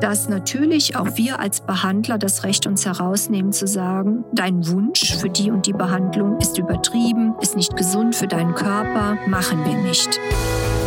dass natürlich auch wir als Behandler das Recht uns herausnehmen zu sagen, dein Wunsch für die und die Behandlung ist übertrieben, ist nicht gesund für deinen Körper, machen wir nicht.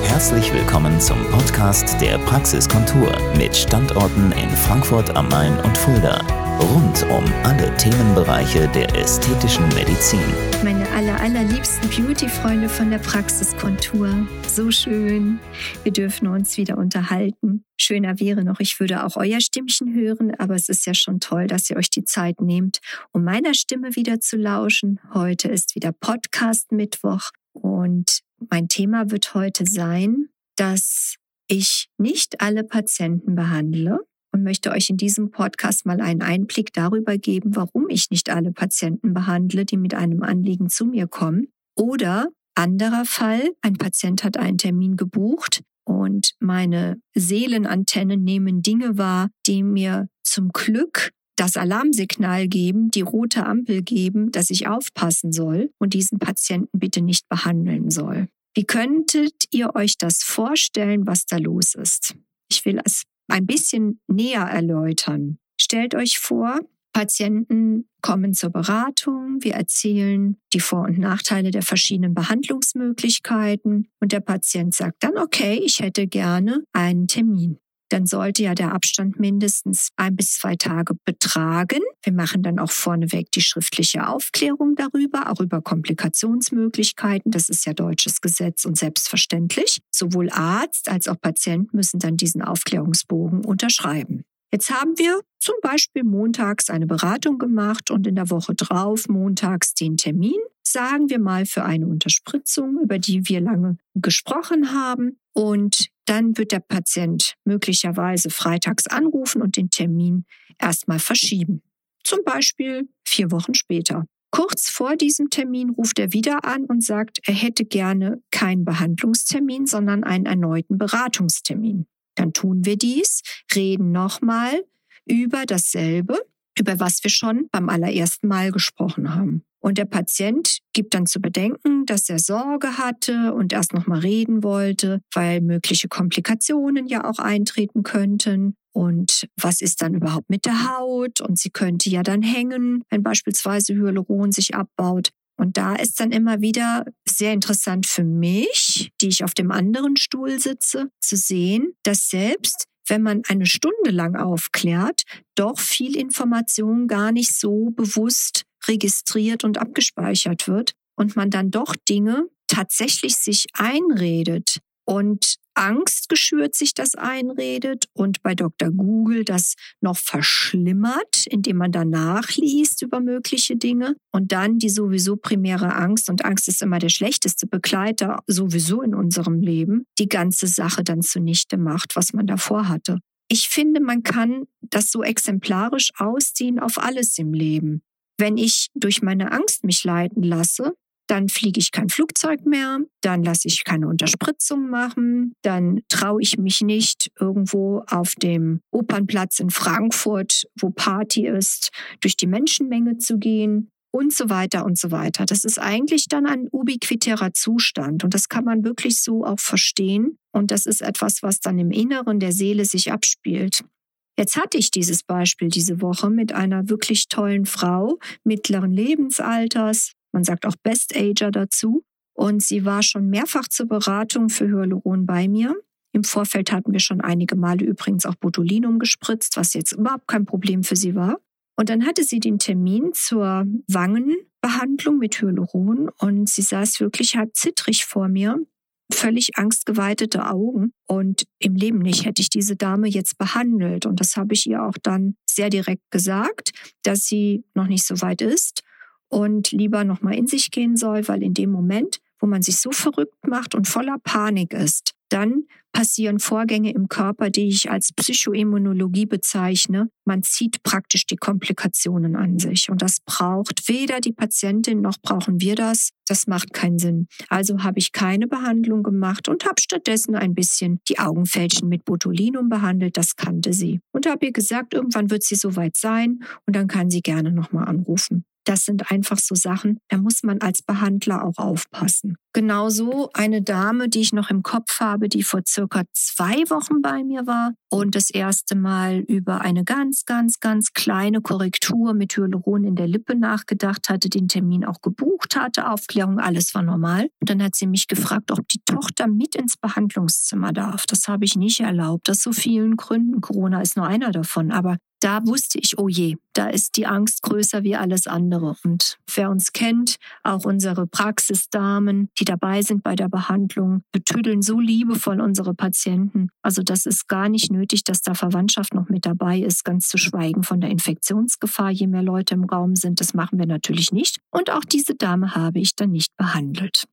Herzlich willkommen zum Podcast der Praxiskontur mit Standorten in Frankfurt am Main und Fulda. Rund um alle Themenbereiche der ästhetischen Medizin. Meine aller, allerliebsten Beauty-Freunde von der Praxiskontur. So schön. Wir dürfen uns wieder unterhalten. Schöner wäre noch, ich würde auch euer Stimmchen hören, aber es ist ja schon toll, dass ihr euch die Zeit nehmt, um meiner Stimme wieder zu lauschen. Heute ist wieder Podcast-Mittwoch und mein Thema wird heute sein, dass ich nicht alle Patienten behandle und möchte euch in diesem Podcast mal einen Einblick darüber geben, warum ich nicht alle Patienten behandle, die mit einem Anliegen zu mir kommen. Oder anderer Fall, ein Patient hat einen Termin gebucht und meine Seelenantennen nehmen Dinge wahr, die mir zum Glück das Alarmsignal geben, die rote Ampel geben, dass ich aufpassen soll und diesen Patienten bitte nicht behandeln soll. Wie könntet ihr euch das vorstellen, was da los ist? Ich will es ein bisschen näher erläutern. Stellt euch vor, Patienten kommen zur Beratung, wir erzählen die Vor- und Nachteile der verschiedenen Behandlungsmöglichkeiten. Und der Patient sagt dann, okay, ich hätte gerne einen Termin dann sollte ja der Abstand mindestens ein bis zwei Tage betragen. Wir machen dann auch vorneweg die schriftliche Aufklärung darüber, auch über Komplikationsmöglichkeiten. Das ist ja deutsches Gesetz und selbstverständlich. Sowohl Arzt als auch Patient müssen dann diesen Aufklärungsbogen unterschreiben. Jetzt haben wir zum Beispiel montags eine Beratung gemacht und in der Woche drauf montags den Termin, sagen wir mal für eine Unterspritzung, über die wir lange gesprochen haben. Und dann wird der Patient möglicherweise freitags anrufen und den Termin erstmal verschieben. Zum Beispiel vier Wochen später. Kurz vor diesem Termin ruft er wieder an und sagt, er hätte gerne keinen Behandlungstermin, sondern einen erneuten Beratungstermin. Dann tun wir dies, reden nochmal über dasselbe, über was wir schon beim allerersten Mal gesprochen haben. Und der Patient gibt dann zu bedenken, dass er Sorge hatte und erst noch mal reden wollte, weil mögliche Komplikationen ja auch eintreten könnten. Und was ist dann überhaupt mit der Haut? Und sie könnte ja dann hängen, wenn beispielsweise Hyaluron sich abbaut. Und da ist dann immer wieder sehr interessant für mich, die ich auf dem anderen Stuhl sitze, zu sehen, dass selbst wenn man eine Stunde lang aufklärt, doch viel Information gar nicht so bewusst registriert und abgespeichert wird und man dann doch Dinge tatsächlich sich einredet und Angst geschürt sich das einredet und bei Dr. Google das noch verschlimmert, indem man danach liest über mögliche Dinge und dann die sowieso primäre Angst und Angst ist immer der schlechteste Begleiter sowieso in unserem Leben, die ganze Sache dann zunichte macht, was man davor hatte. Ich finde, man kann das so exemplarisch ausziehen auf alles im Leben. Wenn ich durch meine Angst mich leiten lasse, dann fliege ich kein Flugzeug mehr, dann lasse ich keine Unterspritzung machen, dann traue ich mich nicht irgendwo auf dem Opernplatz in Frankfurt, wo Party ist, durch die Menschenmenge zu gehen und so weiter und so weiter. Das ist eigentlich dann ein ubiquitärer Zustand und das kann man wirklich so auch verstehen und das ist etwas, was dann im Inneren der Seele sich abspielt. Jetzt hatte ich dieses Beispiel diese Woche mit einer wirklich tollen Frau mittleren Lebensalters, man sagt auch Best Ager dazu. Und sie war schon mehrfach zur Beratung für Hyaluron bei mir. Im Vorfeld hatten wir schon einige Male übrigens auch Botulinum gespritzt, was jetzt überhaupt kein Problem für sie war. Und dann hatte sie den Termin zur Wangenbehandlung mit Hyaluron und sie saß wirklich halb zittrig vor mir völlig angstgeweitete Augen. Und im Leben nicht hätte ich diese Dame jetzt behandelt. Und das habe ich ihr auch dann sehr direkt gesagt, dass sie noch nicht so weit ist und lieber noch mal in sich gehen soll, weil in dem Moment, wo man sich so verrückt macht und voller Panik ist, dann passieren Vorgänge im Körper, die ich als Psychoimmunologie bezeichne. Man zieht praktisch die Komplikationen an sich. Und das braucht weder die Patientin noch brauchen wir das. Das macht keinen Sinn. Also habe ich keine Behandlung gemacht und habe stattdessen ein bisschen die Augenfältchen mit Botulinum behandelt. Das kannte sie. Und habe ihr gesagt, irgendwann wird sie soweit sein und dann kann sie gerne nochmal anrufen. Das sind einfach so Sachen, da muss man als Behandler auch aufpassen. Genauso eine Dame, die ich noch im Kopf habe, die vor circa zwei Wochen bei mir war und das erste Mal über eine ganz, ganz, ganz kleine Korrektur mit Hyaluron in der Lippe nachgedacht hatte, den Termin auch gebucht hatte, Aufklärung, alles war normal. Und dann hat sie mich gefragt, ob die Tochter mit ins Behandlungszimmer darf. Das habe ich nicht erlaubt, aus so vielen Gründen. Corona ist nur einer davon. Aber da wusste ich, oh je, da ist die Angst größer wie alles andere. Und wer uns kennt, auch unsere Praxisdamen, die dabei sind bei der Behandlung, betüdeln so liebevoll unsere Patienten. Also das ist gar nicht nötig, dass da Verwandtschaft noch mit dabei ist, ganz zu schweigen von der Infektionsgefahr, je mehr Leute im Raum sind. Das machen wir natürlich nicht. Und auch diese Dame habe ich dann nicht behandelt.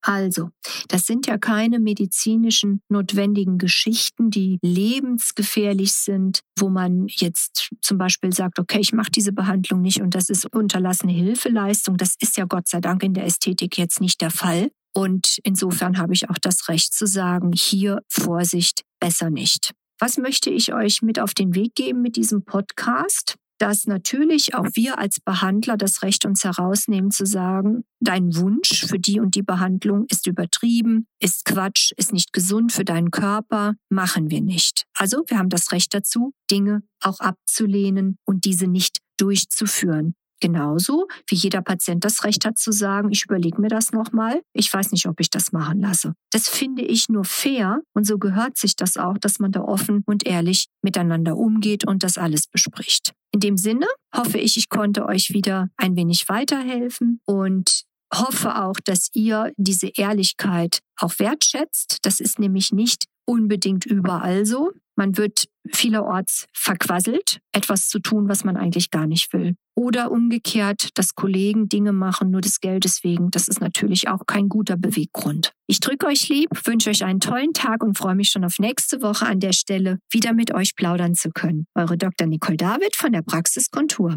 Also, das sind ja keine medizinischen notwendigen Geschichten, die lebensgefährlich sind, wo man jetzt zum Beispiel sagt, okay, ich mache diese Behandlung nicht und das ist unterlassene Hilfeleistung. Das ist ja Gott sei Dank in der Ästhetik jetzt nicht der Fall. Und insofern habe ich auch das Recht zu sagen, hier Vorsicht, besser nicht. Was möchte ich euch mit auf den Weg geben mit diesem Podcast? dass natürlich auch wir als Behandler das Recht uns herausnehmen zu sagen, dein Wunsch für die und die Behandlung ist übertrieben, ist Quatsch, ist nicht gesund für deinen Körper, machen wir nicht. Also wir haben das Recht dazu, Dinge auch abzulehnen und diese nicht durchzuführen. Genauso wie jeder Patient das Recht hat zu sagen, ich überlege mir das nochmal, ich weiß nicht, ob ich das machen lasse. Das finde ich nur fair und so gehört sich das auch, dass man da offen und ehrlich miteinander umgeht und das alles bespricht. In dem Sinne hoffe ich, ich konnte euch wieder ein wenig weiterhelfen und hoffe auch, dass ihr diese Ehrlichkeit auch wertschätzt. Das ist nämlich nicht unbedingt überall so. Man wird vielerorts verquasselt, etwas zu tun, was man eigentlich gar nicht will. Oder umgekehrt, dass Kollegen Dinge machen nur des Geldes wegen. Das ist natürlich auch kein guter Beweggrund. Ich drücke euch lieb, wünsche euch einen tollen Tag und freue mich schon auf nächste Woche an der Stelle wieder mit euch plaudern zu können. Eure Dr. Nicole David von der Praxiskontur.